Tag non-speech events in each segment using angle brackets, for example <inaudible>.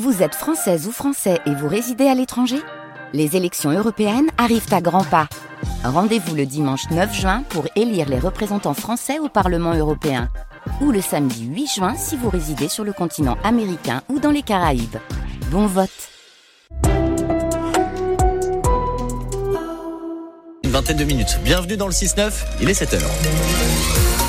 Vous êtes française ou français et vous résidez à l'étranger? Les élections européennes arrivent à grands pas. Rendez-vous le dimanche 9 juin pour élire les représentants français au Parlement européen. Ou le samedi 8 juin si vous résidez sur le continent américain ou dans les Caraïbes. Bon vote Une vingtaine de minutes. Bienvenue dans le 6-9, il est 7h.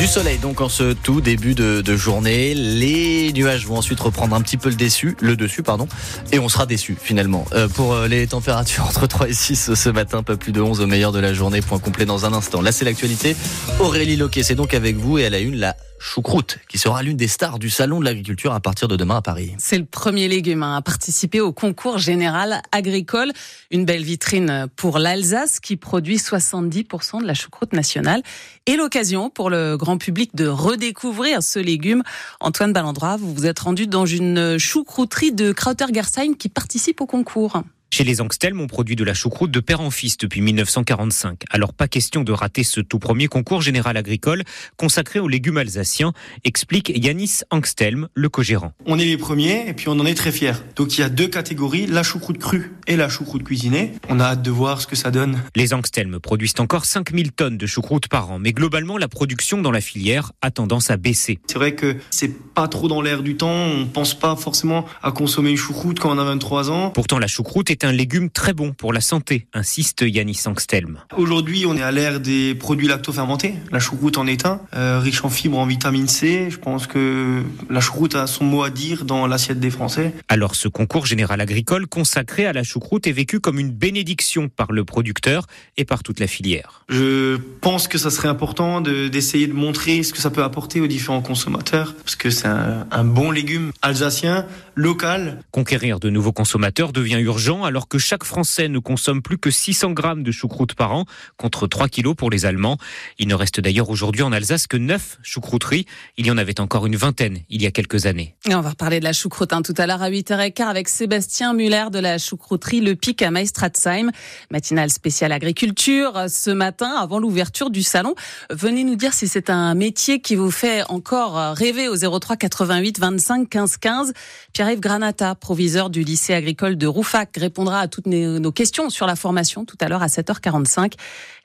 Du soleil donc en ce tout début de, journée. Les nuages vont ensuite reprendre un petit peu le dessus, le dessus pardon, et on sera déçu finalement. Euh, pour euh, les températures <laughs> entre 3 et 6 ce matin, pas plus de 11 au meilleur de la journée. Point complet dans un instant. Là c'est l'actualité. Aurélie Loquet, c'est donc avec vous et elle a une la choucroute, qui sera l'une des stars du Salon de l'agriculture à partir de demain à Paris. C'est le premier légume à participer au concours général agricole. Une belle vitrine pour l'Alsace qui produit 70% de la choucroute nationale et l'occasion pour le grand public de redécouvrir ce légume. Antoine Ballandroit, vous vous êtes rendu dans une choucrouterie de Krauter-Gersheim qui participe au concours. Chez les Angstelm, on produit de la choucroute de père en fils depuis 1945. Alors pas question de rater ce tout premier concours général agricole consacré aux légumes alsaciens, explique Yanis Angstelm, le co-gérant. On est les premiers et puis on en est très fiers. Donc il y a deux catégories, la choucroute crue et la choucroute cuisinée. On a hâte de voir ce que ça donne. Les Angstelm produisent encore 5000 tonnes de choucroute par an, mais globalement la production dans la filière a tendance à baisser. C'est vrai que c'est pas trop dans l'air du temps, on pense pas forcément à consommer une choucroute quand on a 23 ans. Pourtant la choucroute est un légume très bon pour la santé, insiste Yanis Angstelm. Aujourd'hui, on est à l'ère des produits lactofermentés. La choucroute en est un, euh, riche en fibres, en vitamine C. Je pense que la choucroute a son mot à dire dans l'assiette des Français. Alors ce concours général agricole consacré à la choucroute est vécu comme une bénédiction par le producteur et par toute la filière. Je pense que ça serait important d'essayer de, de, montrer ce que ça peut apporter aux différents consommateurs, parce que c'est un, un bon légume alsacien, local. Conquérir de nouveaux consommateurs devient urgent alors que chaque Français ne consomme plus que 600 grammes de choucroute par an, contre 3 kilos pour les Allemands. Il ne reste d'ailleurs aujourd'hui en Alsace que 9 choucrouteries. Il y en avait encore une vingtaine il y a quelques années. On va reparler de la choucroute hein, tout à l'heure à 8h15 avec Sébastien Muller de la choucrouterie Le Pic à Maestratsheim. Matinale spéciale agriculture ce matin avant l'ouverture du salon. Venez nous dire si c'est un métier qui vous fait encore rêver au 03 88 25 15 15. Pierre-Yves Granata, proviseur du lycée agricole de Roufac, répondra à toutes nos questions sur la formation tout à l'heure à 7h45.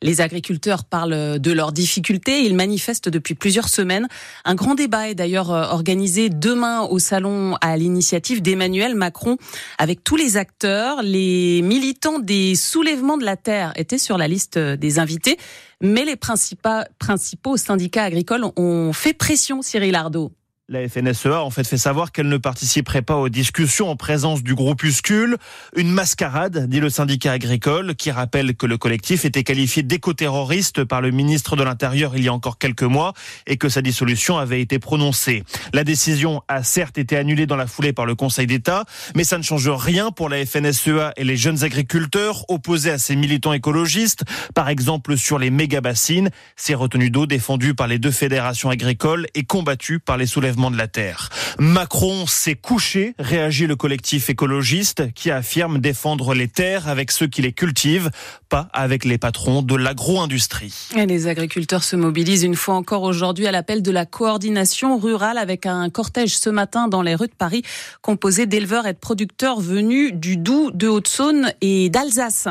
Les agriculteurs parlent de leurs difficultés. Ils manifestent depuis plusieurs semaines. Un grand débat est d'ailleurs organisé demain au salon à l'initiative d'Emmanuel Macron avec tous les acteurs. Les militants des soulèvements de la terre étaient sur la liste des invités, mais les principaux syndicats agricoles ont fait pression, Cyril Ardo. La FNSEA en fait fait savoir qu'elle ne participerait pas aux discussions en présence du groupuscule. Une mascarade, dit le syndicat agricole, qui rappelle que le collectif était qualifié d'éco-terroriste par le ministre de l'Intérieur il y a encore quelques mois et que sa dissolution avait été prononcée. La décision a certes été annulée dans la foulée par le Conseil d'État, mais ça ne change rien pour la FNSEA et les jeunes agriculteurs opposés à ces militants écologistes, par exemple sur les méga-bassines, ces retenues d'eau défendues par les deux fédérations agricoles et combattues par les soulèvements de la terre. Macron s'est couché, réagit le collectif écologiste qui affirme défendre les terres avec ceux qui les cultivent, pas avec les patrons de l'agro-industrie. Les agriculteurs se mobilisent une fois encore aujourd'hui à l'appel de la coordination rurale avec un cortège ce matin dans les rues de Paris composé d'éleveurs et de producteurs venus du Doubs, de Haute-Saône et d'Alsace.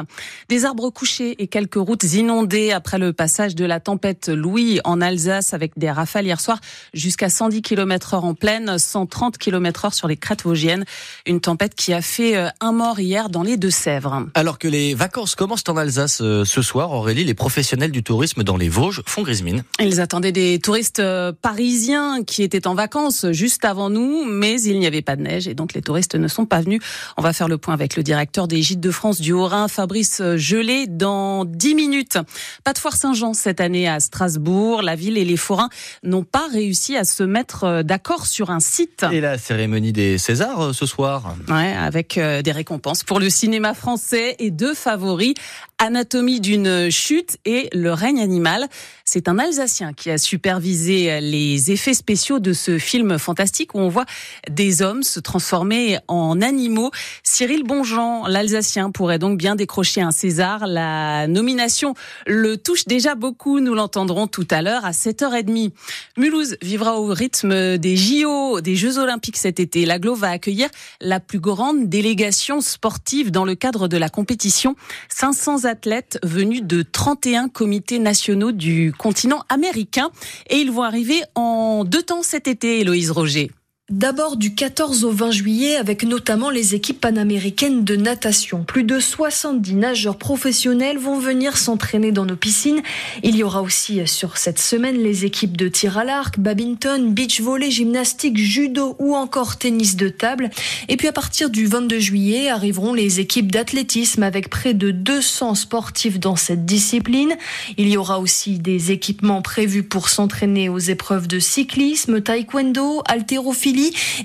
Des arbres couchés et quelques routes inondées après le passage de la tempête Louis en Alsace avec des rafales hier soir jusqu'à 110 km heure en pleine, 130 km heure sur les crêtes vosgiennes. Une tempête qui a fait euh, un mort hier dans les Deux-Sèvres. Alors que les vacances commencent en Alsace euh, ce soir, Aurélie, les professionnels du tourisme dans les Vosges font grise mine. Ils attendaient des touristes euh, parisiens qui étaient en vacances juste avant nous, mais il n'y avait pas de neige et donc les touristes ne sont pas venus. On va faire le point avec le directeur des Gîtes de France du Haut-Rhin, Fabrice Gelé, dans 10 minutes. Pas de foire Saint-Jean cette année à Strasbourg. La ville et les forains n'ont pas réussi à se mettre d'accord sur un site. Et la cérémonie des Césars ce soir Ouais, avec des récompenses pour le cinéma français et deux favoris, Anatomie d'une chute et le règne animal. C'est un Alsacien qui a supervisé les effets spéciaux de ce film fantastique où on voit des hommes se transformer en animaux. Cyril Bonjean, l'Alsacien, pourrait donc bien décrocher un César. La nomination le touche déjà beaucoup. Nous l'entendrons tout à l'heure à 7h30. Mulhouse vivra au rythme des JO, des Jeux Olympiques cet été. La Glo va accueillir la plus grande délégation sportive dans le cadre de la compétition. 500 athlètes venus de 31 comités nationaux du continent américain. Et ils vont arriver en deux temps cet été, Héloïse Roger. D'abord du 14 au 20 juillet avec notamment les équipes panaméricaines de natation. Plus de 70 nageurs professionnels vont venir s'entraîner dans nos piscines. Il y aura aussi sur cette semaine les équipes de tir à l'arc, badminton, beach volley, gymnastique, judo ou encore tennis de table. Et puis à partir du 22 juillet arriveront les équipes d'athlétisme avec près de 200 sportifs dans cette discipline. Il y aura aussi des équipements prévus pour s'entraîner aux épreuves de cyclisme, taekwondo, haltérophilie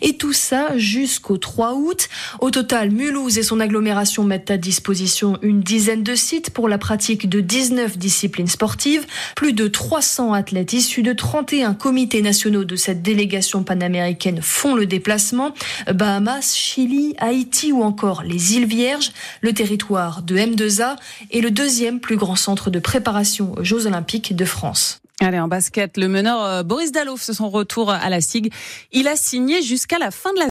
et tout ça jusqu'au 3 août. Au total, Mulhouse et son agglomération mettent à disposition une dizaine de sites pour la pratique de 19 disciplines sportives. Plus de 300 athlètes issus de 31 comités nationaux de cette délégation panaméricaine font le déplacement. Bahamas, Chili, Haïti ou encore les îles Vierges. Le territoire de M2A est le deuxième plus grand centre de préparation aux Jeux Olympiques de France. Allez, en basket, le meneur euh, Boris Dallot, c'est son retour à la SIG. Il a signé jusqu'à la fin de la